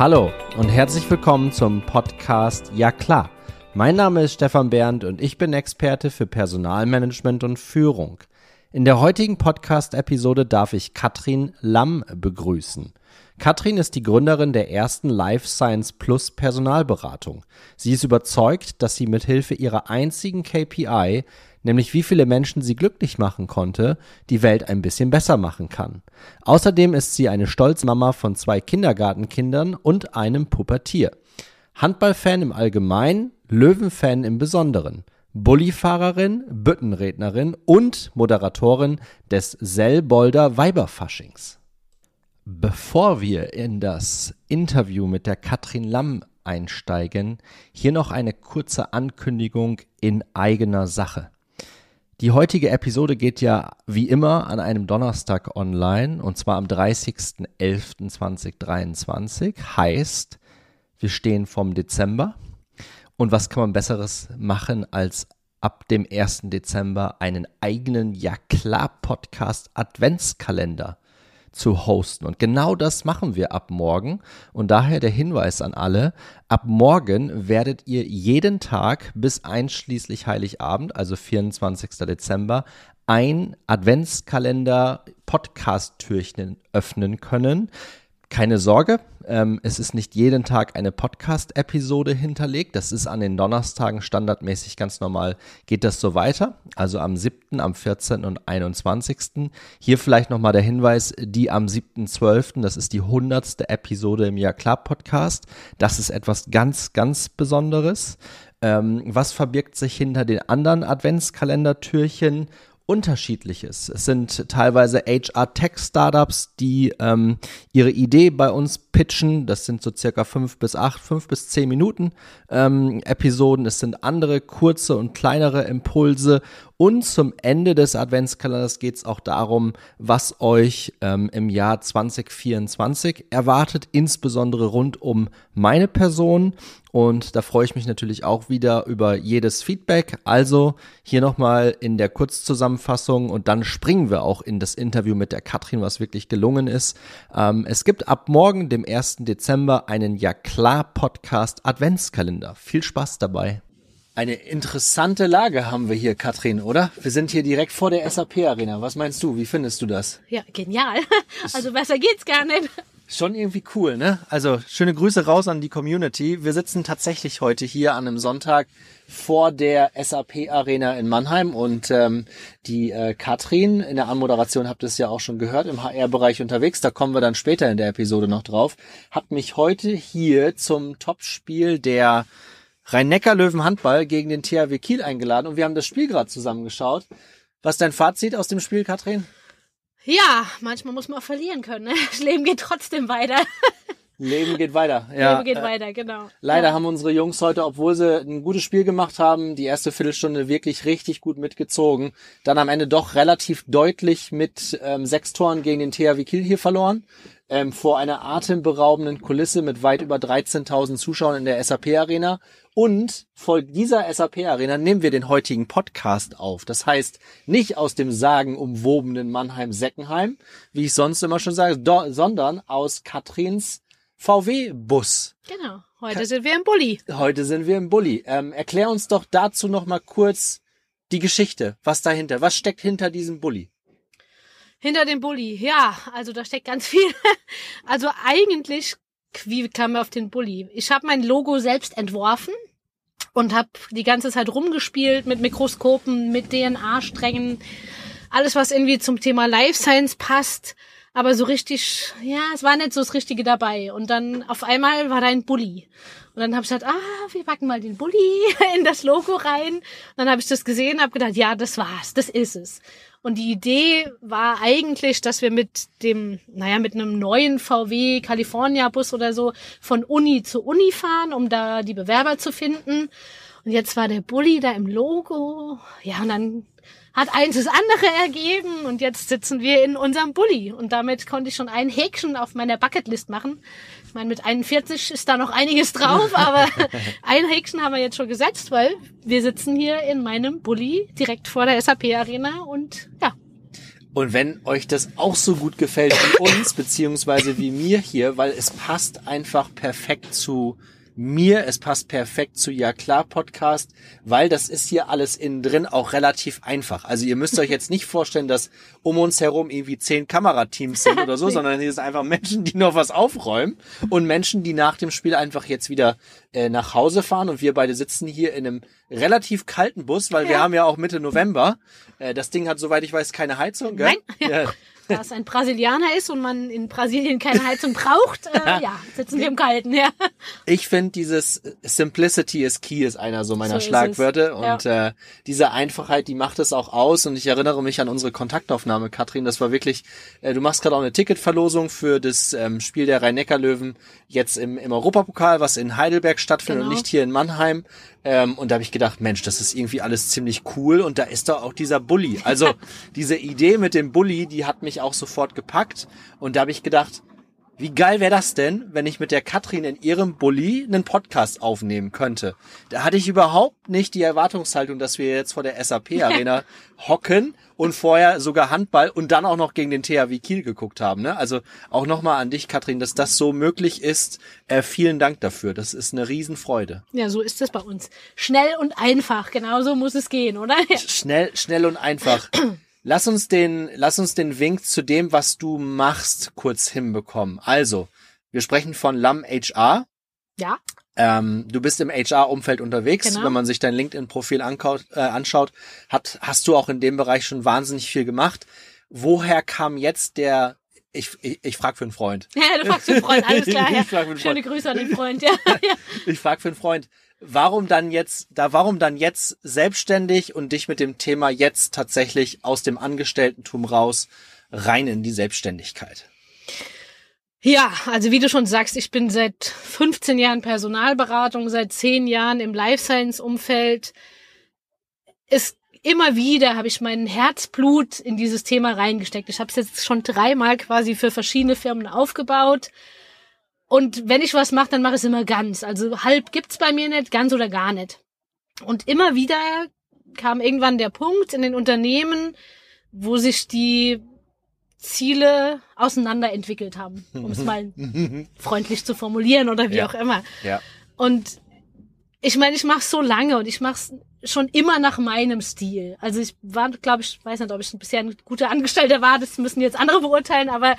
Hallo und herzlich willkommen zum Podcast Ja klar. Mein Name ist Stefan Bernd und ich bin Experte für Personalmanagement und Führung. In der heutigen Podcast-Episode darf ich Katrin Lamm begrüßen. Katrin ist die Gründerin der ersten Life Science Plus Personalberatung. Sie ist überzeugt, dass sie mit Hilfe ihrer einzigen KPI, nämlich wie viele Menschen sie glücklich machen konnte, die Welt ein bisschen besser machen kann. Außerdem ist sie eine stolze Mama von zwei Kindergartenkindern und einem Pubertier. Handballfan im Allgemeinen, Löwenfan im Besonderen. Bullifahrerin, Büttenrednerin und Moderatorin des Sellbolder Weiberfaschings. Bevor wir in das Interview mit der Katrin Lamm einsteigen, hier noch eine kurze Ankündigung in eigener Sache. Die heutige Episode geht ja wie immer an einem Donnerstag online und zwar am 30.11.2023. Heißt, wir stehen vom Dezember und was kann man besseres machen als ab dem 1. Dezember einen eigenen Ja klar Podcast Adventskalender zu hosten. Und genau das machen wir ab morgen. Und daher der Hinweis an alle, ab morgen werdet ihr jeden Tag bis einschließlich Heiligabend, also 24. Dezember, ein Adventskalender Podcast-Türchen öffnen können. Keine Sorge, ähm, es ist nicht jeden Tag eine Podcast-Episode hinterlegt. Das ist an den Donnerstagen standardmäßig ganz normal. Geht das so weiter? Also am 7., am 14. und 21. Hier vielleicht nochmal der Hinweis, die am 7.12., das ist die 100. Episode im Jahr Klar Podcast. Das ist etwas ganz, ganz Besonderes. Ähm, was verbirgt sich hinter den anderen Adventskalendertürchen? Unterschiedliches. Es sind teilweise HR-Tech-Startups, die ähm, ihre Idee bei uns pitchen. Das sind so circa fünf bis acht, fünf bis zehn Minuten ähm, Episoden. Es sind andere kurze und kleinere Impulse. Und zum Ende des Adventskalenders geht es auch darum, was euch ähm, im Jahr 2024 erwartet, insbesondere rund um meine Person. Und da freue ich mich natürlich auch wieder über jedes Feedback. Also hier nochmal in der Kurzzusammenfassung und dann springen wir auch in das Interview mit der Katrin, was wirklich gelungen ist. Ähm, es gibt ab morgen, dem 1. Dezember, einen Ja klar Podcast Adventskalender. Viel Spaß dabei. Eine interessante Lage haben wir hier, Katrin, oder? Wir sind hier direkt vor der SAP-Arena. Was meinst du? Wie findest du das? Ja, genial. Also besser geht's gar nicht. Schon irgendwie cool, ne? Also schöne Grüße raus an die Community. Wir sitzen tatsächlich heute hier an einem Sonntag vor der SAP Arena in Mannheim und ähm, die äh, Katrin in der Anmoderation habt ihr es ja auch schon gehört im HR-Bereich unterwegs. Da kommen wir dann später in der Episode noch drauf. Hat mich heute hier zum Topspiel der Rhein-Neckar-Löwen Handball gegen den THW Kiel eingeladen und wir haben das Spiel gerade zusammengeschaut. Was ist dein Fazit aus dem Spiel, Katrin? Ja, manchmal muss man auch verlieren können. Ne? Das Leben geht trotzdem weiter. Leben geht weiter. Ja. Leben geht weiter, genau. Leider ja. haben unsere Jungs heute, obwohl sie ein gutes Spiel gemacht haben, die erste Viertelstunde wirklich richtig gut mitgezogen. Dann am Ende doch relativ deutlich mit ähm, sechs Toren gegen den THW Kiel hier verloren ähm, vor einer atemberaubenden Kulisse mit weit über 13.000 Zuschauern in der SAP Arena. Und vor dieser SAP Arena nehmen wir den heutigen Podcast auf. Das heißt, nicht aus dem sagenumwobenen Mannheim-Seckenheim, wie ich sonst immer schon sage, sondern aus Katrins VW-Bus. Genau. Heute sind wir im Bulli. Heute sind wir im Bulli. Ähm, erklär uns doch dazu noch mal kurz die Geschichte. Was dahinter? Was steckt hinter diesem Bulli? Hinter dem Bulli, ja, also da steckt ganz viel. Also eigentlich, wie kam wir auf den Bulli? Ich habe mein Logo selbst entworfen und habe die ganze Zeit rumgespielt mit Mikroskopen, mit DNA-Strängen, alles was irgendwie zum Thema Life Science passt. Aber so richtig, ja, es war nicht so das Richtige dabei. Und dann auf einmal war da ein Bulli. Und dann habe ich gesagt, ah, wir packen mal den Bulli in das Logo rein. Und dann habe ich das gesehen, habe gedacht, ja, das war's, das ist es. Und die Idee war eigentlich, dass wir mit dem, naja, mit einem neuen VW California Bus oder so von Uni zu Uni fahren, um da die Bewerber zu finden. Und jetzt war der Bulli da im Logo. Ja, und dann hat eins das andere ergeben und jetzt sitzen wir in unserem Bulli. Und damit konnte ich schon ein Häkchen auf meiner Bucketlist machen. Ich meine, mit 41 ist da noch einiges drauf, aber ein Häkchen haben wir jetzt schon gesetzt, weil wir sitzen hier in meinem Bulli direkt vor der SAP Arena und ja. Und wenn euch das auch so gut gefällt wie uns, beziehungsweise wie mir hier, weil es passt einfach perfekt zu mir, es passt perfekt zu Ja klar Podcast, weil das ist hier alles innen drin auch relativ einfach. Also ihr müsst euch jetzt nicht vorstellen, dass um uns herum irgendwie zehn Kamerateams sind oder so, sondern hier sind einfach Menschen, die noch was aufräumen und Menschen, die nach dem Spiel einfach jetzt wieder äh, nach Hause fahren und wir beide sitzen hier in einem relativ kalten Bus, weil ja. wir haben ja auch Mitte November. Äh, das Ding hat, soweit ich weiß, keine Heizung. Gell? Nein. Ja da es ein Brasilianer ist und man in Brasilien keine Heizung braucht, äh, ja, sitzen wir im Kalten, ja. Ich finde dieses Simplicity is key ist einer so meiner so Schlagwörter und ja. äh, diese Einfachheit, die macht es auch aus und ich erinnere mich an unsere Kontaktaufnahme, Katrin, das war wirklich, äh, du machst gerade auch eine Ticketverlosung für das ähm, Spiel der Rhein-Neckar-Löwen jetzt im, im Europapokal, was in Heidelberg stattfindet genau. und nicht hier in Mannheim. Ähm, und da habe ich gedacht, Mensch, das ist irgendwie alles ziemlich cool und da ist doch auch dieser Bully. Also diese Idee mit dem Bully, die hat mich auch sofort gepackt und da habe ich gedacht, wie geil wäre das denn, wenn ich mit der Katrin in ihrem Bulli einen Podcast aufnehmen könnte? Da hatte ich überhaupt nicht die Erwartungshaltung, dass wir jetzt vor der SAP Arena hocken und vorher sogar Handball und dann auch noch gegen den THW Kiel geguckt haben. Ne? Also auch nochmal an dich, Katrin, dass das so möglich ist. Äh, vielen Dank dafür. Das ist eine Riesenfreude. Ja, so ist es bei uns. Schnell und einfach. Genauso muss es gehen, oder? Schnell, schnell und einfach. Lass uns den, lass uns den Wink zu dem, was du machst, kurz hinbekommen. Also, wir sprechen von LAM HR. Ja. Ähm, du bist im HR-Umfeld unterwegs. Genau. Wenn man sich dein LinkedIn-Profil äh, anschaut, hat, hast du auch in dem Bereich schon wahnsinnig viel gemacht. Woher kam jetzt der ich, ich, ich frage für einen Freund. Ja, du fragst für einen Freund, alles klar. Ja. Schöne Grüße an den Freund, ja. ja. ich frage für einen Freund warum dann jetzt, da warum dann jetzt selbstständig und dich mit dem Thema jetzt tatsächlich aus dem Angestelltentum raus rein in die Selbstständigkeit? Ja, also wie du schon sagst, ich bin seit 15 Jahren Personalberatung, seit 10 Jahren im Life Science Umfeld. Es immer wieder habe ich mein Herzblut in dieses Thema reingesteckt. Ich habe es jetzt schon dreimal quasi für verschiedene Firmen aufgebaut. Und wenn ich was mache, dann mache ich es immer ganz. Also halb gibt's bei mir nicht, ganz oder gar nicht. Und immer wieder kam irgendwann der Punkt in den Unternehmen, wo sich die Ziele auseinanderentwickelt haben, um es mal freundlich zu formulieren oder wie ja. auch immer. Ja. Und ich meine, ich mache so lange und ich mache es schon immer nach meinem Stil. Also ich war, glaube ich, weiß nicht, ob ich bisher ein guter Angestellter war, das müssen jetzt andere beurteilen, aber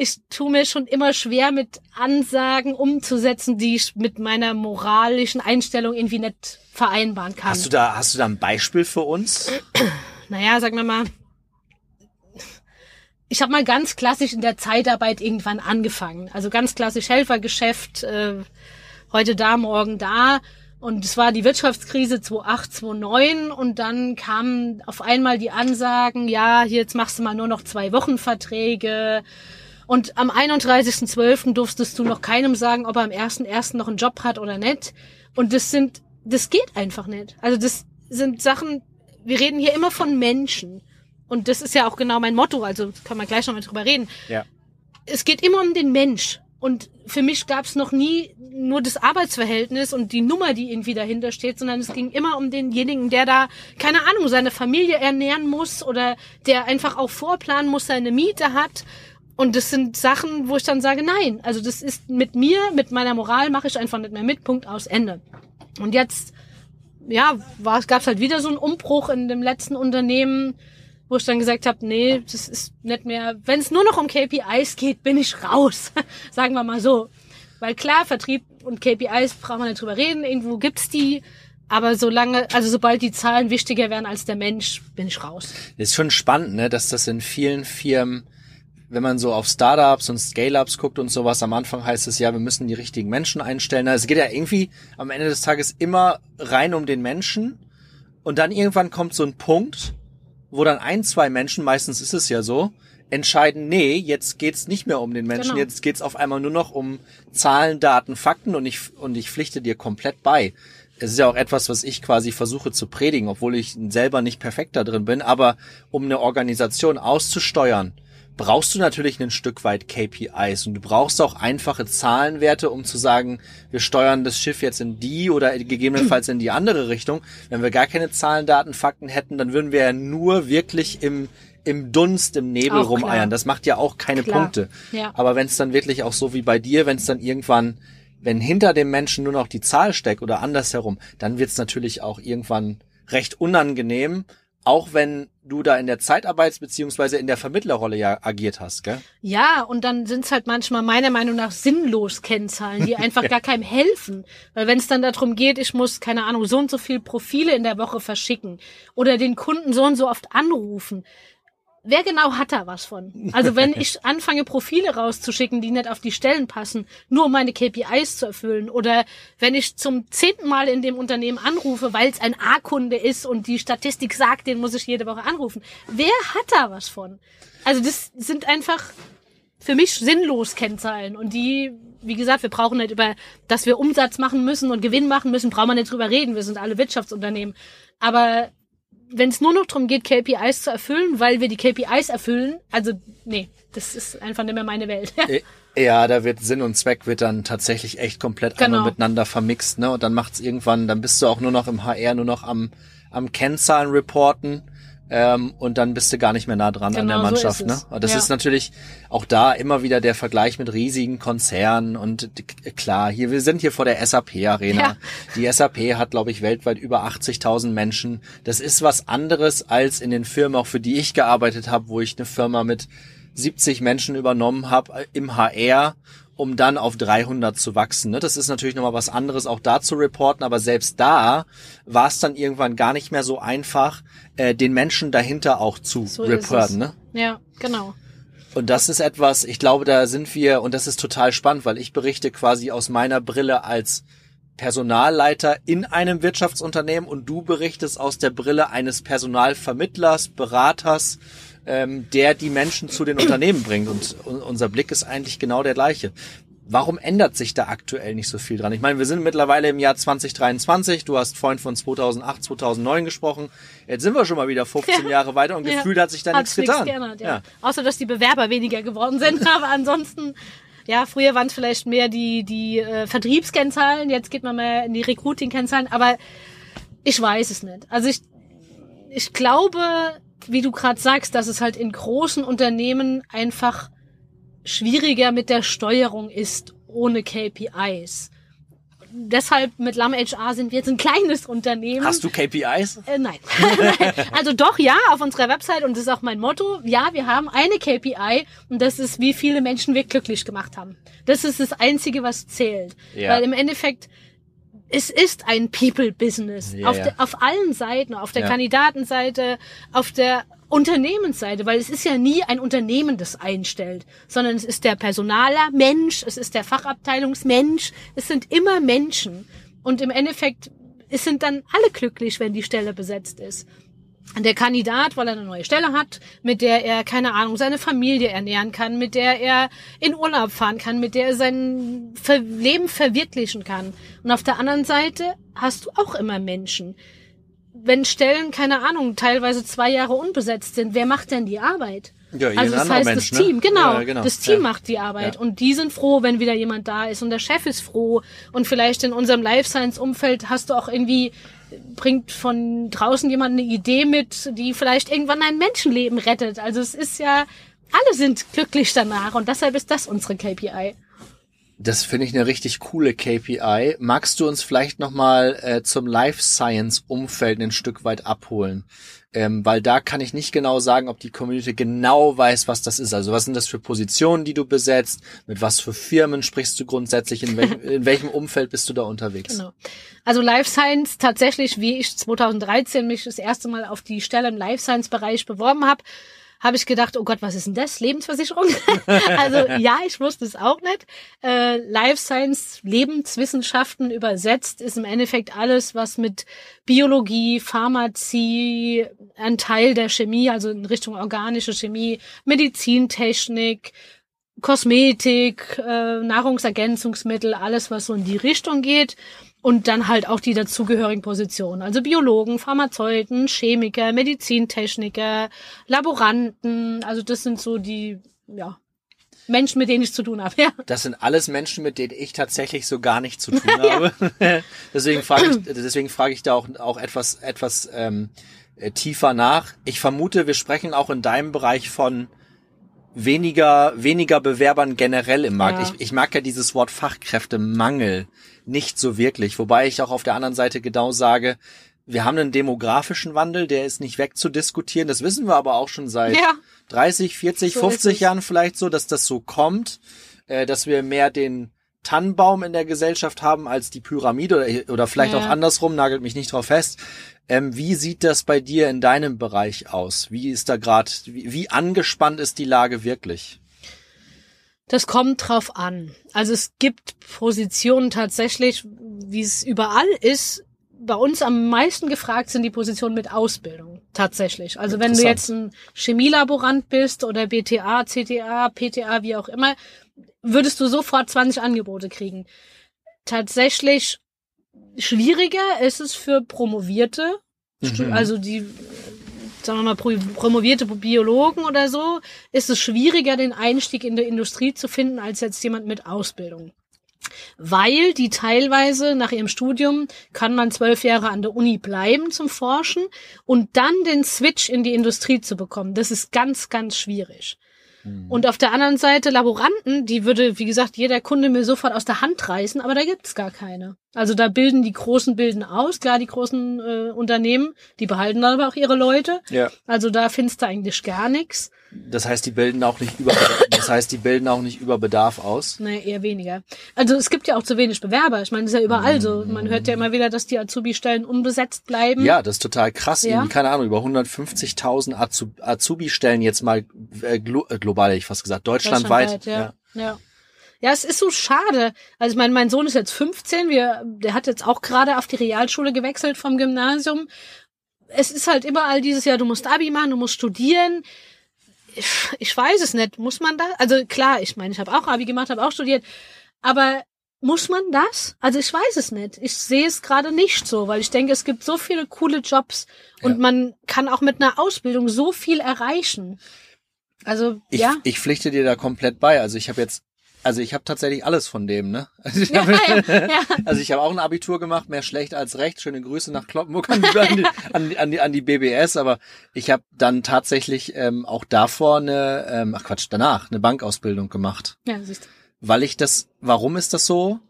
ich tue mir schon immer schwer mit Ansagen umzusetzen, die ich mit meiner moralischen Einstellung irgendwie nicht vereinbaren kann. Hast du da, hast du da ein Beispiel für uns? Naja, sagen wir mal, ich habe mal ganz klassisch in der Zeitarbeit irgendwann angefangen. Also ganz klassisch Helfergeschäft, äh, heute da, morgen da. Und es war die Wirtschaftskrise 2008, 2009 und dann kamen auf einmal die Ansagen, ja, jetzt machst du mal nur noch zwei Wochen Verträge, und am 31.12. durftest du noch keinem sagen, ob er am 1.1. noch einen Job hat oder nicht. Und das sind, das geht einfach nicht. Also das sind Sachen, wir reden hier immer von Menschen. Und das ist ja auch genau mein Motto, also kann man gleich noch mal drüber reden. Ja. Es geht immer um den Mensch. Und für mich gab es noch nie nur das Arbeitsverhältnis und die Nummer, die irgendwie dahinter steht, sondern es ging immer um denjenigen, der da, keine Ahnung, seine Familie ernähren muss oder der einfach auch vorplanen muss, seine Miete hat und das sind Sachen, wo ich dann sage, nein, also das ist mit mir, mit meiner Moral mache ich einfach nicht mehr mit, Punkt aus Ende. Und jetzt, ja, gab es halt wieder so einen Umbruch in dem letzten Unternehmen, wo ich dann gesagt habe, nee, das ist nicht mehr, wenn es nur noch um KPIs geht, bin ich raus. Sagen wir mal so. Weil klar, Vertrieb und KPIs brauchen wir nicht drüber reden, irgendwo gibt's die, aber solange, also sobald die Zahlen wichtiger werden als der Mensch, bin ich raus. ist schon spannend, ne, dass das in vielen Firmen wenn man so auf Startups und Scale-Ups guckt und sowas, am Anfang heißt es ja, wir müssen die richtigen Menschen einstellen. Also es geht ja irgendwie am Ende des Tages immer rein um den Menschen. Und dann irgendwann kommt so ein Punkt, wo dann ein, zwei Menschen, meistens ist es ja so, entscheiden, nee, jetzt geht's nicht mehr um den Menschen, genau. jetzt geht's auf einmal nur noch um Zahlen, Daten, Fakten und ich, und ich pflichte dir komplett bei. Es ist ja auch etwas, was ich quasi versuche zu predigen, obwohl ich selber nicht perfekt da drin bin, aber um eine Organisation auszusteuern, brauchst du natürlich ein Stück weit KPIs und du brauchst auch einfache Zahlenwerte, um zu sagen, wir steuern das Schiff jetzt in die oder gegebenenfalls in die andere Richtung. Wenn wir gar keine Zahlen, Daten, Fakten hätten, dann würden wir ja nur wirklich im im Dunst, im Nebel Auch rumeiern. klar. Das macht ja auch keine Klar. Punkte. Ja. Aber wenn es dann wirklich auch so wie bei dir, wenn es dann irgendwann, wenn hinter dem Menschen nur noch die Zahl steckt oder andersherum, dann wird es natürlich auch irgendwann recht unangenehm, auch wenn du da in der Zeitarbeits- beziehungsweise in der Vermittlerrolle ja agiert hast, gell? Ja, und dann sind's halt manchmal meiner Meinung nach sinnlos Kennzahlen, die einfach gar keinem helfen. Weil wenn es dann darum geht, ich muss, keine Ahnung, so und so viel Profile in der Woche verschicken oder den Kunden so und so oft anrufen. Wer genau hat da was von? Also wenn ich anfange, Profile rauszuschicken, die nicht auf die Stellen passen, nur um meine KPIs zu erfüllen, oder wenn ich zum zehnten Mal in dem Unternehmen anrufe, weil es ein A-Kunde ist und die Statistik sagt, den muss ich jede Woche anrufen. Wer hat da was von? Also das sind einfach für mich sinnlos Kennzahlen und die, wie gesagt, wir brauchen nicht über, dass wir Umsatz machen müssen und Gewinn machen müssen, brauchen wir nicht drüber reden. Wir sind alle Wirtschaftsunternehmen. Aber wenn es nur noch darum geht, KPIs zu erfüllen, weil wir die KPIs erfüllen, also nee, das ist einfach nicht mehr meine Welt. Äh, Ja, da wird Sinn und Zweck wird dann tatsächlich echt komplett Genau. einmal miteinander vermixt, ne? Und dann macht's irgendwann, dann bist du auch nur noch im HR, nur noch am, am Kennzahlen reporten. Ähm, und dann bist du gar nicht mehr nah dran an der Genau, so Mannschaft. ist ne? Das Ja. ist natürlich auch da immer wieder der Vergleich mit riesigen Konzernen und d- klar, hier wir sind hier vor der SAP Arena. Ja. Die SAP hat, glaube ich, weltweit über 80.000 Menschen. Das ist was anderes als in den Firmen, auch für die ich gearbeitet habe, wo ich eine Firma mit 70 Menschen übernommen habe äh, im HR, um dann auf 300 zu wachsen. Ne? Das ist natürlich nochmal was anderes, auch da zu reporten, aber selbst da war es dann irgendwann gar nicht mehr so einfach, äh, den Menschen dahinter auch zu So reporten. Ne? Ja, genau. Und das ist etwas, ich glaube, da sind wir, und das ist total spannend, weil ich berichte quasi aus meiner Brille als Personalleiter in einem Wirtschaftsunternehmen und du berichtest aus der Brille eines Personalvermittlers, Beraters, ähm, der die Menschen zu den Unternehmen bringt. Und un- unser Blick ist eigentlich genau der gleiche. Warum ändert sich da aktuell nicht so viel dran? Ich meine, wir sind mittlerweile im Jahr 2023. Du hast vorhin von 2008, 2009 gesprochen. Jetzt sind wir schon mal wieder 15 Ja. Jahre weiter und Ja. gefühlt hat sich da Hat's nichts getan. geändert, ja. Außer, dass die Bewerber weniger geworden sind. Aber ansonsten, ja, früher waren es vielleicht mehr die, die äh, Vertriebskennzahlen. Jetzt geht man mehr in die Recruiting-Kennzahlen. Aber ich weiß es nicht. Also ich, ich glaube, wie du gerade sagst, dass es halt in großen Unternehmen einfach schwieriger mit der Steuerung ist ohne KPIs. Deshalb mit Lam HR sind wir jetzt ein kleines Unternehmen. Hast du KPIs? Äh, nein. Also doch, ja, auf unserer Website und das ist auch mein Motto. Ja, wir haben eine KPI und das ist, wie viele Menschen wir glücklich gemacht haben. Das ist das Einzige, was zählt. Ja. Weil im Endeffekt, es ist ein People-Business. Ja, auf, auf allen Seiten, auf der Ja. Kandidatenseite, auf der Unternehmensseite, weil es ist ja nie ein Unternehmen, das einstellt, sondern es ist der Personaler Mensch, es ist der Fachabteilungsmensch, es sind immer Menschen. Und im Endeffekt, es sind dann alle glücklich, wenn die Stelle besetzt ist. Der Kandidat, weil er eine neue Stelle hat, mit der er, keine Ahnung, seine Familie ernähren kann, mit der er in Urlaub fahren kann, mit der er sein Leben verwirklichen kann. Und auf der anderen Seite hast du auch immer Menschen. Wenn Stellen, keine Ahnung, teilweise zwei Jahre unbesetzt sind, wer macht denn die Arbeit? Ja, also das heißt, das Team, genau, Ja, genau. das Team Ja. macht die Arbeit und die sind froh, wenn wieder jemand da ist und der Chef ist froh und vielleicht in unserem Life Science Umfeld hast du auch irgendwie bringt von draußen jemand eine Idee mit, die vielleicht irgendwann ein Menschenleben rettet. Also es ist ja alle sind glücklich danach und deshalb ist das unsere KPI. Das finde ich eine richtig coole KPI. Magst du uns vielleicht nochmal äh, zum Life Science Umfeld ein Stück weit abholen? Ähm, weil da kann ich nicht genau sagen, ob die Community genau weiß, was das ist. Also was sind das für Positionen, die du besetzt? Mit was für Firmen sprichst du grundsätzlich? In welchem, in welchem Umfeld bist du da unterwegs? Genau. Also Life Science tatsächlich, wie ich 2013 mich das erste Mal auf die Stelle im Life Science Bereich beworben habe, habe ich gedacht, oh Gott, was ist denn das? Lebensversicherung? also ja, ich wusste es auch nicht. Äh, Life Science, Lebenswissenschaften übersetzt ist im Endeffekt alles, was mit Biologie, Pharmazie, ein Teil der Chemie, also in Richtung organische Chemie, Medizintechnik, Kosmetik, äh, Nahrungsergänzungsmittel, alles, was so in die Richtung geht. Und dann halt auch die dazugehörigen Positionen. Also Biologen, Pharmazeuten, Chemiker, Medizintechniker, Laboranten. Also das sind so die, ja, Menschen, mit denen ich zu tun habe. Ja. Das sind alles Menschen, mit denen ich tatsächlich so gar nichts zu tun habe. deswegen frage ich, deswegen frage ich da auch, auch etwas, etwas ähm, äh, tiefer nach. Ich vermute, wir sprechen auch in deinem Bereich von weniger, weniger Bewerbern generell im Markt. Ja. Ich, ich mag ja dieses Wort Fachkräftemangel nicht so wirklich, wobei ich auch auf der anderen Seite genau sage, wir haben einen demografischen Wandel, der ist nicht wegzudiskutieren. Das wissen wir aber auch schon seit Ja. 30, 40, So 50 ist es. Jahren vielleicht so, dass das so kommt, äh, dass wir mehr den Tannenbaum in der Gesellschaft haben als die Pyramide oder, oder vielleicht Ja. auch andersrum, nagelt mich nicht drauf fest. Ähm, wie sieht das bei dir in deinem Bereich aus? Wie ist da gerade, wie, wie angespannt ist die Lage wirklich? Das kommt drauf an. Also es gibt Positionen tatsächlich, wie es überall ist. Bei uns am meisten gefragt sind die Positionen mit Ausbildung. Tatsächlich. Also wenn du jetzt ein Chemielaborant bist oder BTA, CTA, PTA, wie auch immer, würdest du sofort 20 Angebote kriegen. Tatsächlich schwieriger ist es für Promovierte, Mhm. also die, sagen wir mal, pro- promovierte Biologen oder so, ist es schwieriger, den Einstieg in der Industrie zu finden, als jetzt jemand mit Ausbildung. Weil die teilweise nach ihrem Studium kann man zwölf Jahre an der Uni bleiben zum Forschen und dann den Switch in die Industrie zu bekommen. Das ist ganz, ganz schwierig. Und auf der anderen Seite Laboranten, die würde, wie gesagt, jeder Kunde mir sofort aus der Hand reißen, aber da gibt's gar keine. Also da bilden die Großen bilden aus, klar, die großen äh, Unternehmen, die behalten dann aber auch ihre Leute. Ja. Also da findest du eigentlich gar nichts. Das heißt, die bilden auch nicht über, das heißt, die bilden auch nicht über Bedarf aus. Nee, eher weniger. Also es gibt ja auch zu wenig Bewerber. Ich meine, das ist ja überall so. Man hört ja immer wieder, dass die Azubi-Stellen unbesetzt bleiben. Ja, das ist total krass. Ja. Irgendwie, keine Ahnung, über 150.000 Azu- Azubi-Stellen jetzt mal äh, glo äh, global, hätte ich fast gesagt, deutschlandweit. ja. ja. Ja, es ist so schade. Also ich meine, mein Sohn ist jetzt 15, wir, der hat jetzt auch gerade auf die Realschule gewechselt vom Gymnasium. Es ist halt überall dieses Jahr, du musst Abi machen, du musst studieren. Ich, ich weiß es nicht. Muss man da? Also klar, ich meine, ich habe auch Abi gemacht, habe auch studiert. Aber muss man das? Also ich weiß es nicht. Ich sehe es gerade nicht so, weil ich denke, es gibt so viele coole Jobs und Ja. man kann auch mit einer Ausbildung so viel erreichen. Also Ich, ja. ich pflichte dir da komplett bei. Also ich habe jetzt, also ich habe tatsächlich alles von dem, ne? Also ich Ja, habe ja, ja. also ich habe auch ein Abitur gemacht, mehr schlecht als recht. Schöne Grüße nach Kloppenburg an die, an die, an die, an die, an die BBS, aber ich habe dann tatsächlich ähm, auch davor eine, ähm, ach Quatsch, danach eine Bankausbildung gemacht. Ja, siehst du. weil ich das, warum ist das so?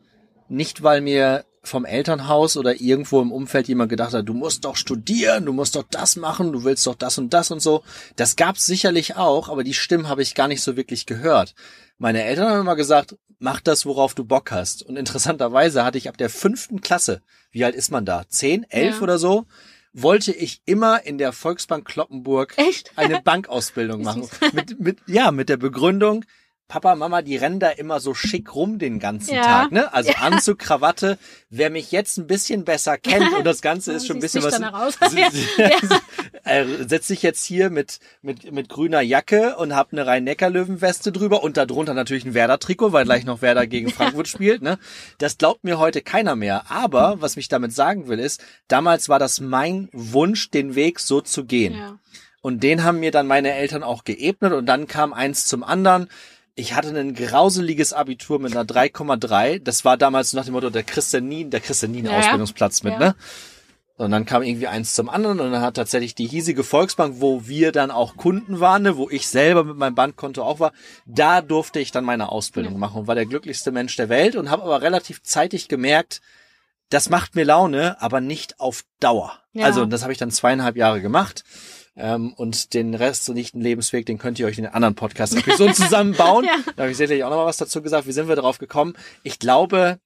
Nicht, weil mir vom Elternhaus oder irgendwo im Umfeld jemand gedacht hat, du musst doch studieren, du musst doch das machen, du willst doch das und das und so. Das gab's sicherlich auch, aber die Stimmen habe ich gar nicht so wirklich gehört. Meine Eltern haben immer gesagt, mach das, worauf du Bock hast. Und interessanterweise hatte ich ab der fünften Klasse, wie alt ist man da? Zehn, elf Ja. oder so? Wollte ich immer in der Volksbank Kloppenburg Echt? eine Bankausbildung machen. Mit, mit, ja, mit der Begründung, Papa, Mama, die rennen da immer so schick rum den ganzen Ja. Tag, ne? Also Anzug, Krawatte. Wer mich jetzt ein bisschen besser kennt und das Ganze ist schon ein bisschen was. danach aus. äh, setze ich jetzt hier mit, mit, mit grüner Jacke und hab eine Rhein-Neckar-Löwen-Weste drüber und darunter natürlich ein Werder-Trikot, weil gleich noch Werder gegen Frankfurt spielt, ne? Das glaubt mir heute keiner mehr. Aber, was mich damit sagen will, ist, damals war das mein Wunsch, den Weg so zu gehen. Ja. Und den haben mir dann meine Eltern auch geebnet und dann kam eins zum anderen. Ich hatte ein grauseliges Abitur mit einer 3,3. Das war damals nach dem Motto der Christianin, der Christianin Ja, ja. Ausbildungsplatz mit, Ja. ne? Und dann kam irgendwie eins zum anderen und dann hat tatsächlich die hiesige Volksbank, wo wir dann auch Kunden waren, ne, wo ich selber mit meinem Bankkonto auch war, da durfte ich dann meine Ausbildung machen und war der glücklichste Mensch der Welt und habe aber relativ zeitig gemerkt, das macht mir Laune, aber nicht auf Dauer. Ja. Also das habe ich dann zweieinhalb Jahre gemacht. Ähm, und den restlichen Lebensweg, den könnt ihr euch in den anderen Podcast-Episoden zusammenbauen. Ja. Da habe ich sicherlich auch noch mal was dazu gesagt. Wie sind wir darauf gekommen? Ich glaube,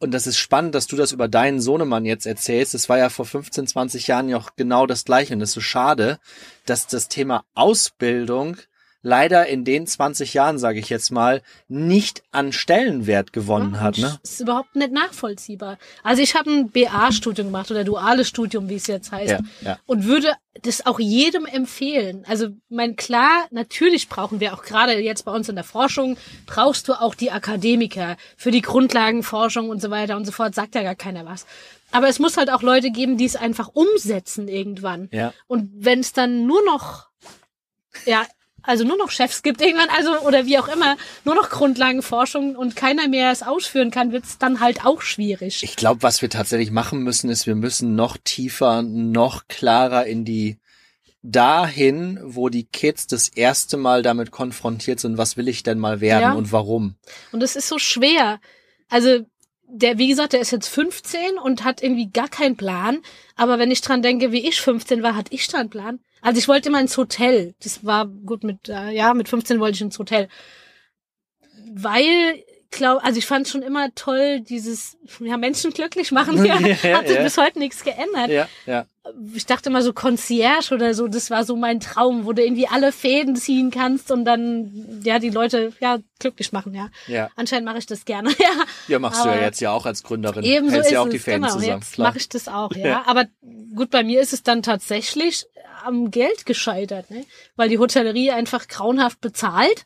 und das ist spannend, dass du das über deinen Sohnemann jetzt erzählst. Das war ja vor 15, 20 Jahren ja auch genau das Gleiche. Und es ist so schade, dass das Thema Ausbildung leider in den 20 Jahren, sage ich jetzt mal, nicht an Stellenwert gewonnen hat. Ne? Das ist überhaupt nicht nachvollziehbar. Also ich habe ein BA-Studium gemacht oder duales Studium, wie es jetzt heißt. Ja, ja. Und würde das auch jedem empfehlen. Also mein klar, natürlich brauchen wir auch gerade jetzt bei uns in der Forschung, brauchst du auch die Akademiker für die Grundlagenforschung und so weiter und so fort, sagt ja gar keiner was. Aber es muss halt auch Leute geben, die es einfach umsetzen irgendwann. Ja. Und wenn es dann nur noch ja, also nur noch Chefs gibt irgendwann, also oder wie auch immer, nur noch Grundlagenforschung und keiner mehr es ausführen kann, wird es dann halt auch schwierig. Ich glaube, was wir tatsächlich machen müssen, ist, wir müssen noch tiefer, noch klarer in die dahin, wo die Kids das erste Mal damit konfrontiert sind, was will ich denn mal werden Ja. und warum. Und es ist so schwer. Also der, wie gesagt, der ist jetzt 15 und hat irgendwie gar keinen Plan. Aber wenn ich dran denke, wie ich 15 war, hatte ich da einen Plan. Also ich wollte immer ins Hotel. Das war gut mit, äh, ja, mit 15 wollte ich ins Hotel. Weil, glaub, also ich fand schon immer toll, dieses, ja, Menschen glücklich machen. Ja, Ja, hat sich ja. bis heute nichts geändert. Ja, ja. Ich dachte immer so Concierge oder so, das war so mein Traum, wo du irgendwie alle Fäden ziehen kannst und dann, ja, die Leute, ja, glücklich machen, ja. Ja, Anscheinend mache ich das gerne, ja. ja machst du ja Aber jetzt ja auch als Gründerin. Ebenso Hältst ist ja auch es, die Fäden genau, zusammen. jetzt mache ich das auch, ja. Ja. Aber gut, bei mir ist es dann tatsächlich am Geld gescheitert, ne? weil die Hotellerie einfach grauenhaft bezahlt.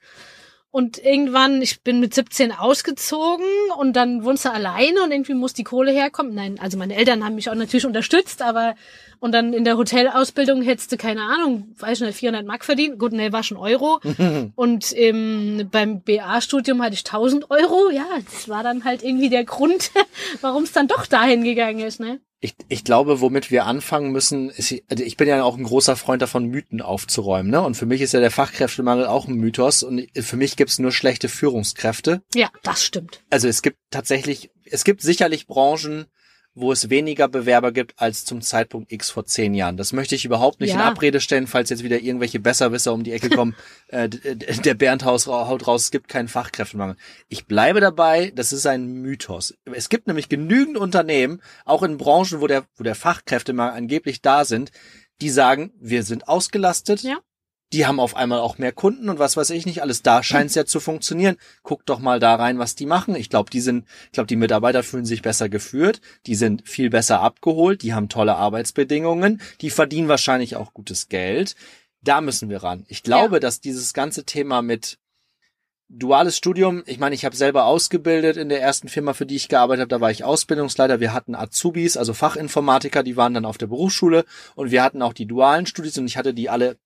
Und irgendwann, ich bin mit 17 ausgezogen und dann wohnst du alleine und irgendwie muss die Kohle herkommen. Nein, also meine Eltern haben mich auch natürlich unterstützt, aber und dann in der Hotelausbildung hättest du, keine Ahnung, weiß ich nicht, 400 Mark verdient. Gut, ne, war schon Euro. und ähm, beim BA-Studium hatte ich 1000 Euro. Ja, das war dann halt irgendwie der Grund, warum es dann doch dahin gegangen ist, ne? Ich, ich glaube, womit wir anfangen müssen, ist, also ich bin ja auch ein großer Freund davon, Mythen aufzuräumen. Ne? Und für mich ist ja der Fachkräftemangel auch ein Mythos. Und für mich gibt's nur schlechte Führungskräfte. Ja, das stimmt. Also es gibt tatsächlich, es gibt sicherlich Branchen, wo es weniger Bewerber gibt als zum Zeitpunkt X vor zehn Jahren. Das möchte ich überhaupt nicht in Ja. Abrede stellen, falls jetzt wieder irgendwelche Besserwisser um die Ecke kommen. äh, der Bernd haut raus, es gibt keinen Fachkräftemangel. Ich bleibe dabei, das ist ein Mythos. Es gibt nämlich genügend Unternehmen, auch in Branchen, wo der, wo der Fachkräftemangel angeblich da sind, die sagen, wir sind ausgelastet. Ja. Die haben auf einmal auch mehr Kunden und was weiß ich nicht alles. Da scheint es ja zu funktionieren. Guck doch mal da rein, was die machen. Ich glaube, die sind, ich glaube, die Mitarbeiter fühlen sich besser geführt. Die sind viel besser abgeholt. Die haben tolle Arbeitsbedingungen. Die verdienen wahrscheinlich auch gutes Geld. Da müssen wir ran. Ich glaube, Ja. dass dieses ganze Thema mit duales Studium, ich meine, ich habe selber ausgebildet in der ersten Firma, für die ich gearbeitet habe, da war ich Ausbildungsleiter, wir hatten Azubis, also Fachinformatiker, die waren dann auf der Berufsschule und wir hatten auch die dualen Studis und ich hatte die alle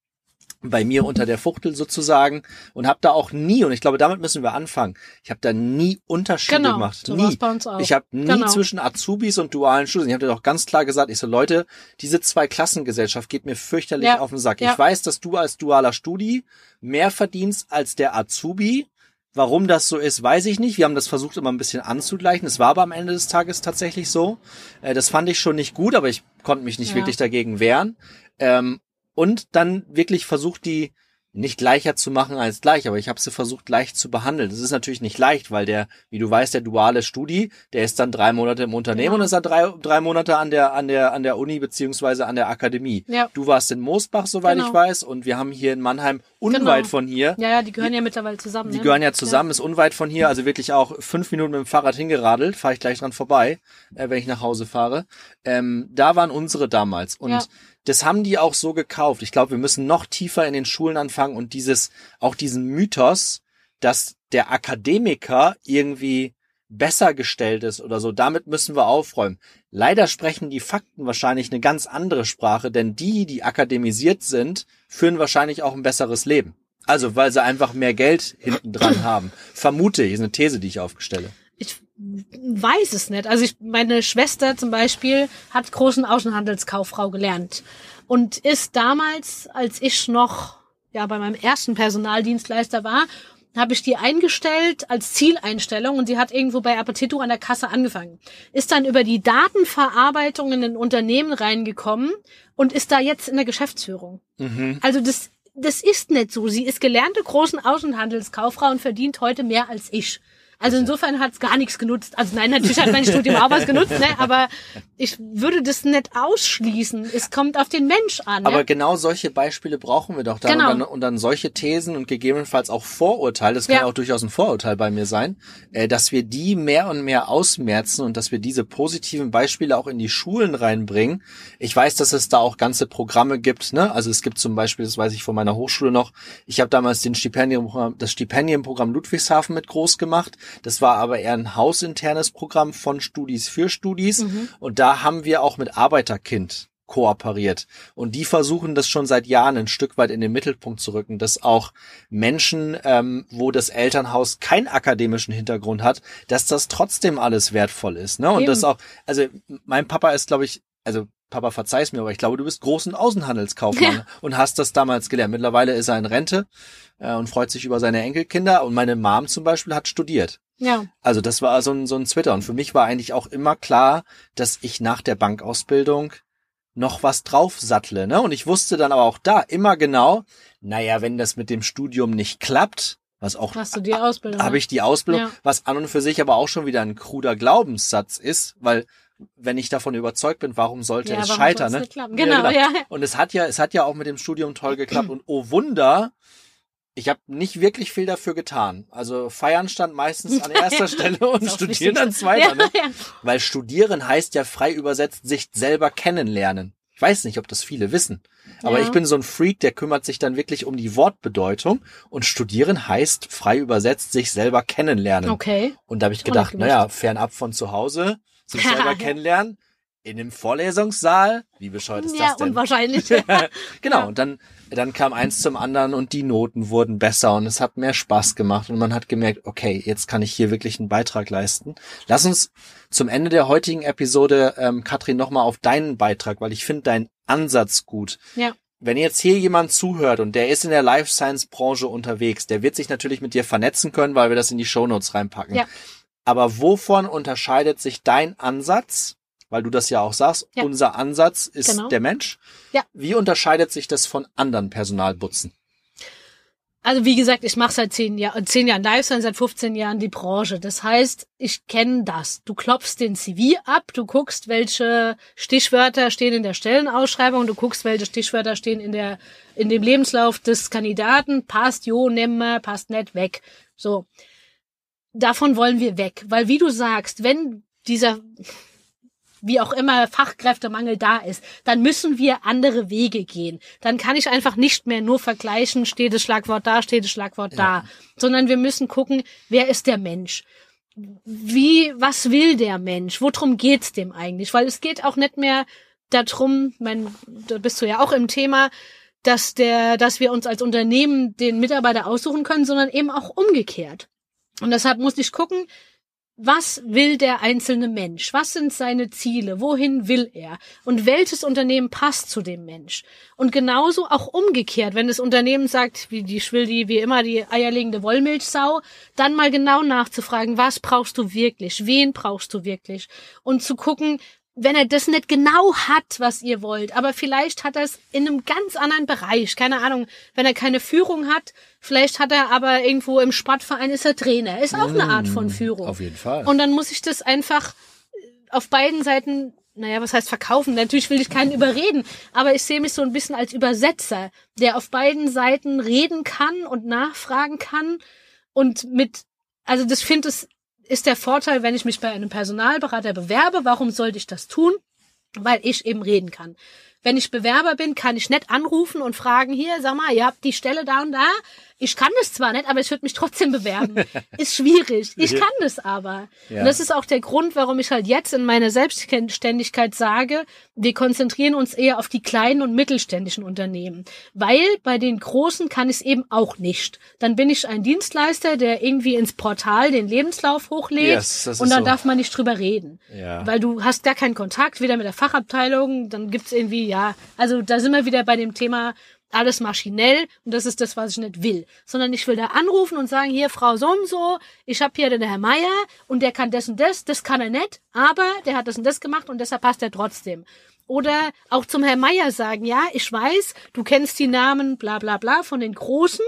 bei mir unter der Fuchtel sozusagen und habe da auch nie und ich glaube, damit müssen wir anfangen. Ich habe da nie Unterschiede Genau, gemacht, so nie. bei uns auch. Ich habe nie Genau. zwischen Azubis und dualen Studien. Ich habe dir doch ganz klar gesagt, ich so Leute, diese zwei Klassengesellschaft geht mir fürchterlich Ja, auf den Sack. ja. Ich weiß, dass du als dualer Studi mehr verdienst als der Azubi. Warum das so ist, weiß ich nicht. Wir haben das versucht immer ein bisschen anzugleichen. Es war aber am Ende des Tages tatsächlich so. Äh, das fand ich schon nicht gut, aber ich konnte mich nicht Ja. wirklich dagegen wehren. Ähm, und dann wirklich versucht, die nicht gleicher zu machen als gleich, aber ich habe sie versucht, leicht zu behandeln. Das ist natürlich nicht leicht, weil der, wie du weißt, der duale Studi, der ist dann drei Monate im Unternehmen Ja. und ist dann drei, drei Monate an der, an der, an der Uni beziehungsweise an der Akademie. Ja. Du warst in Moosbach, soweit Genau. ich weiß, und wir haben hier in Mannheim unweit Genau. von hier Ja, ja, die gehören ja mittlerweile zusammen. die ne? gehören ja zusammen, ist unweit von hier, also wirklich auch fünf Minuten mit dem Fahrrad hingeradelt, fahre ich gleich dran vorbei, äh, wenn ich nach Hause fahre. Ähm, da waren unsere damals und Ja. Das haben die auch so gekauft. Ich glaube, wir müssen noch tiefer in den Schulen anfangen und dieses, auch diesen Mythos, dass der Akademiker irgendwie besser gestellt ist oder so, damit müssen wir aufräumen. Leider sprechen die Fakten wahrscheinlich eine ganz andere Sprache, denn die, die akademisiert sind, führen wahrscheinlich auch ein besseres Leben. Also, weil sie einfach mehr Geld hinten dran haben. Vermute ich, ist eine These, die ich aufstelle. Ich weiß es nicht. Also ich, meine Schwester zum Beispiel hat großen Außenhandelskauffrau gelernt und ist damals, als ich noch ja bei meinem ersten Personaldienstleister war, habe ich die eingestellt als Zieleinstellung und sie hat irgendwo bei Appetito an der Kasse angefangen. Ist dann über die Datenverarbeitung in ein Unternehmen reingekommen und ist da jetzt in der Geschäftsführung. Mhm. Also das, das ist nicht so. Sie ist gelernte großen Außenhandelskauffrau und verdient heute mehr als ich. Also insofern hat's gar nichts genutzt. Also nein, natürlich hat mein Studium auch was genutzt, ne? aber ich würde das nicht ausschließen. Es kommt auf den Mensch an. Aber ne? genau solche Beispiele brauchen wir doch dann. Genau. Und, dann und dann solche Thesen und gegebenenfalls auch Vorurteile, das kann Ja. auch durchaus ein Vorurteil bei mir sein, äh, dass wir die mehr und mehr ausmerzen und dass wir diese positiven Beispiele auch in die Schulen reinbringen. Ich weiß, dass es da auch ganze Programme gibt. Ne? Also es gibt zum Beispiel, das weiß ich von meiner Hochschule noch, ich habe damals den Stipendienprogramm, das Stipendienprogramm Ludwigshafen mit groß gemacht. Das war aber eher ein hausinternes Programm von Studis für Studis. Mhm. Und da haben wir auch mit Arbeiterkind kooperiert. Und die versuchen das schon seit Jahren ein Stück weit in den Mittelpunkt zu rücken, dass auch Menschen, ähm, wo das Elternhaus keinen akademischen Hintergrund hat, dass das trotzdem alles wertvoll ist. Ne? Und Eben. das auch, also mein Papa ist, glaube ich, also Papa, verzeih's mir, aber ich glaube, du bist großen Außenhandelskaufmann Ja. und hast das damals gelernt. Mittlerweile ist er in Rente äh, und freut sich über seine Enkelkinder. Und meine Mom zum Beispiel hat studiert. Ja. Also das war so ein, so ein Twitter. Und für mich war eigentlich auch immer klar, dass ich nach der Bankausbildung noch was draufsattle. Ne? Und ich wusste dann aber auch da immer genau, naja, wenn das mit dem Studium nicht klappt, was auch Hast du die Ausbildung? habe ich die Ausbildung, Ja. was an und für sich aber auch schon wieder ein kruder Glaubenssatz ist, weil wenn ich davon überzeugt bin, warum sollte ja, es warum scheitern? Ne? Genau, ja. Und es hat ja, es hat ja auch mit dem Studium toll geklappt und oh Wunder, ich habe nicht wirklich viel dafür getan. Also feiern stand meistens an erster Stelle und studieren dann zweiter, ja, ne? ja. Weil studieren heißt ja frei übersetzt sich selber kennenlernen. Ich weiß nicht, ob das viele wissen. Aber Ja. ich bin so ein Freak, der kümmert sich dann wirklich um die Wortbedeutung. Und studieren heißt frei übersetzt sich selber kennenlernen. Okay. Und da habe ich gedacht, naja, fernab von zu Hause, sich selber kennenlernen, in einem Vorlesungssaal. Wie bescheuert ist Ja, das denn? unwahrscheinlich. genau, Ja. und dann, dann kam eins zum anderen und die Noten wurden besser und es hat mehr Spaß gemacht und man hat gemerkt, okay, jetzt kann ich hier wirklich einen Beitrag leisten. Lass uns zum Ende der heutigen Episode, ähm, Katrin, nochmal auf deinen Beitrag, weil ich finde deinen Ansatz gut. ja. Wenn jetzt hier jemand zuhört und der ist in der Life Science Branche unterwegs, der wird sich natürlich mit dir vernetzen können, weil wir das in die Shownotes reinpacken. Ja. Aber wovon unterscheidet sich dein Ansatz? Weil du das ja auch sagst, Ja. unser Ansatz ist Genau. der Mensch. Ja. Wie unterscheidet sich das von anderen Personalbutzen? Also wie gesagt, ich mache seit zehn Jahren, zehn Jahren Lifestyle, seit 15 Jahren die Branche. Das heißt, ich kenne das. Du klopfst den CV ab, du guckst, welche Stichwörter stehen in der Stellenausschreibung, du guckst, welche Stichwörter stehen in der in dem Lebenslauf des Kandidaten. Passt, jo, nimm mal, passt nicht, weg. So. Davon wollen wir weg, weil wie du sagst, wenn dieser wie auch immer Fachkräftemangel da ist, dann müssen wir andere Wege gehen. Dann kann ich einfach nicht mehr nur vergleichen, steht das Schlagwort da, steht das Schlagwort da, sondern wir müssen gucken, wer ist der Mensch? Wie, was will der Mensch? Worum geht's dem eigentlich? Weil es geht auch nicht mehr darum, mein, da bist du ja auch im Thema, dass der, dass wir uns als Unternehmen den Mitarbeiter aussuchen können, sondern eben auch umgekehrt. Und deshalb muss ich gucken, was will der einzelne Mensch? Was sind seine Ziele? Wohin will er? Und welches Unternehmen passt zu dem Mensch? Und genauso auch umgekehrt, wenn das Unternehmen sagt, wie die will die wie immer die eierlegende Wollmilchsau, dann mal genau nachzufragen, was brauchst du wirklich? Wen brauchst du wirklich? Und zu gucken, wenn er das nicht genau hat, was ihr wollt, aber vielleicht hat er es in einem ganz anderen Bereich, keine Ahnung, wenn er keine Führung hat, vielleicht hat er aber irgendwo im Sportverein ist er Trainer, ist auch eine Art von Führung. Auf jeden Fall. Und dann muss ich das einfach auf beiden Seiten, naja, was heißt verkaufen? Natürlich will ich keinen überreden, aber ich sehe mich so ein bisschen als Übersetzer, der auf beiden Seiten reden kann und nachfragen kann und mit, also das finde ich, ist der Vorteil, wenn ich mich bei einem Personalberater bewerbe. Warum sollte ich das tun? Weil ich eben reden kann. Wenn ich Bewerber bin, kann ich nicht anrufen und fragen, hier, sag mal, ihr habt die Stelle da und da. Ich kann das zwar nicht, aber ich würde mich trotzdem bewerben. Ist schwierig. Ich kann das aber. Ja. Und das ist auch der Grund, warum ich halt jetzt in meiner Selbstständigkeit sage, wir konzentrieren uns eher auf die kleinen und mittelständischen Unternehmen. Weil bei den großen kann ich es eben auch nicht. Dann bin ich ein Dienstleister, der irgendwie ins Portal den Lebenslauf hochlädt Yes, und dann so. darf man nicht drüber reden. Ja. Weil du hast gar keinen Kontakt, weder mit der Fachabteilung, dann gibt's irgendwie, ja, also da sind wir wieder bei dem Thema alles maschinell und das ist das, was ich nicht will. Sondern ich will da anrufen und sagen, hier, Frau so und so, ich habe hier den Herr Meier und der kann das und das, das kann er nicht, aber der hat das und das gemacht und deshalb passt er trotzdem. Oder auch zum Herrn Meier sagen, ja, ich weiß, du kennst die Namen bla bla bla von den Großen,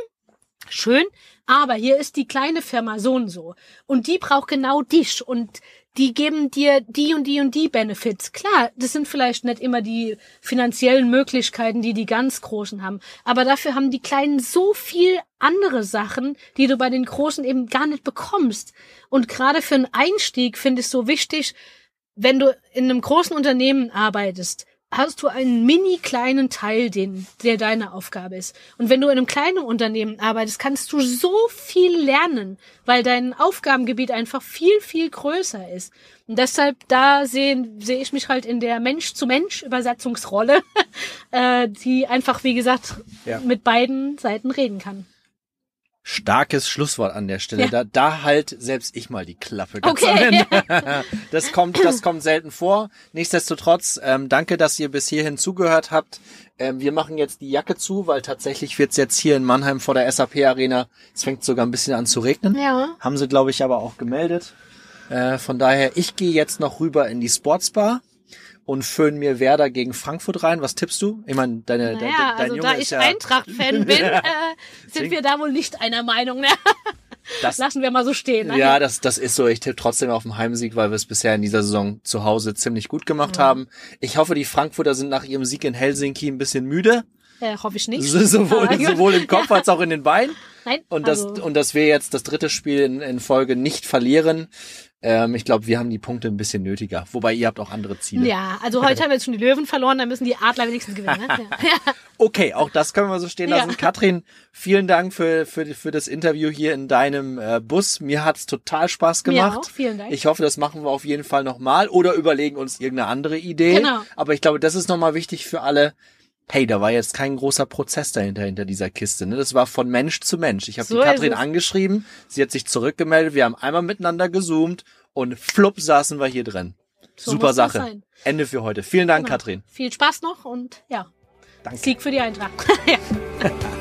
schön, aber hier ist die kleine Firma so und so. Und die braucht genau dich und die geben dir die und die und die Benefits. Klar, das sind vielleicht nicht immer die finanziellen Möglichkeiten, die die ganz Großen haben. Aber dafür haben die Kleinen so viel andere Sachen, die du bei den Großen eben gar nicht bekommst. Und gerade für einen Einstieg finde ich es so wichtig, wenn du in einem großen Unternehmen arbeitest, hast du einen mini kleinen Teil, den, der deine Aufgabe ist. Und wenn du in einem kleinen Unternehmen arbeitest, kannst du so viel lernen, weil dein Aufgabengebiet einfach viel, viel größer ist. Und deshalb, da sehen, sehe ich mich halt in der Mensch-zu-Mensch-Übersetzungsrolle, äh, die einfach, wie gesagt, Ja. mit beiden Seiten reden kann. Starkes Schlusswort an der Stelle. Ja. Da, da halt selbst ich mal die Klappe. Okay. Das kommt, das kommt selten vor. Nichtsdestotrotz, ähm, danke, dass ihr bis hierhin zugehört habt. Ähm, wir machen jetzt die Jacke zu, weil tatsächlich wird's jetzt hier in Mannheim vor der SAP Arena. Es fängt sogar ein bisschen an zu regnen. Ja. Haben sie, glaube ich, aber auch gemeldet. Äh, von daher, ich gehe jetzt noch rüber in die Sportsbar und föhn mir Werder gegen Frankfurt rein. Was tippst du? Ich meine, deine, de- de- Naja, dein also Junge da ist ich ja, Eintracht-Fan bin, äh, sind wir da wohl nicht einer Meinung. Ne? das, Lassen wir mal so stehen. ne? Ja, das, das ist so. Ich tippe trotzdem auf den Heimsieg, weil wir es bisher in dieser Saison zu Hause ziemlich gut gemacht haben. Ich hoffe, die Frankfurter sind nach ihrem Sieg in Helsinki ein bisschen müde. Äh, hoffe ich nicht. So- Sowohl, sowohl im Kopf als auch in den Beinen. Nein, Und dass, also, und dass wir jetzt das dritte Spiel in, in Folge nicht verlieren. Ähm, ich glaube, wir haben die Punkte ein bisschen nötiger. Wobei ihr habt auch andere Ziele. ja, also heute haben wir jetzt schon die Löwen verloren, dann müssen die Adler wenigstens gewinnen. Ne? Ja. Okay, auch das können wir so stehen Ja. lassen. Katrin, vielen Dank für, für, für das Interview hier in deinem äh, Bus. Mir hat's total Spaß Mir gemacht. auch, vielen Dank. Ich hoffe, das machen wir auf jeden Fall nochmal oder überlegen uns irgendeine andere Idee. Genau. Aber ich glaube, das ist nochmal wichtig für alle. Hey, da war jetzt kein großer Prozess dahinter, hinter dieser Kiste. Ne? Das war von Mensch zu Mensch. Ich habe So die Katrin angeschrieben, sie hat sich zurückgemeldet, wir haben einmal miteinander gezoomt und flupp saßen wir hier drin. So Super Sache. Ende für heute. Vielen Dank, Genau. Katrin. Viel Spaß noch und ja, Danke. Sieg für die Eintracht. ja.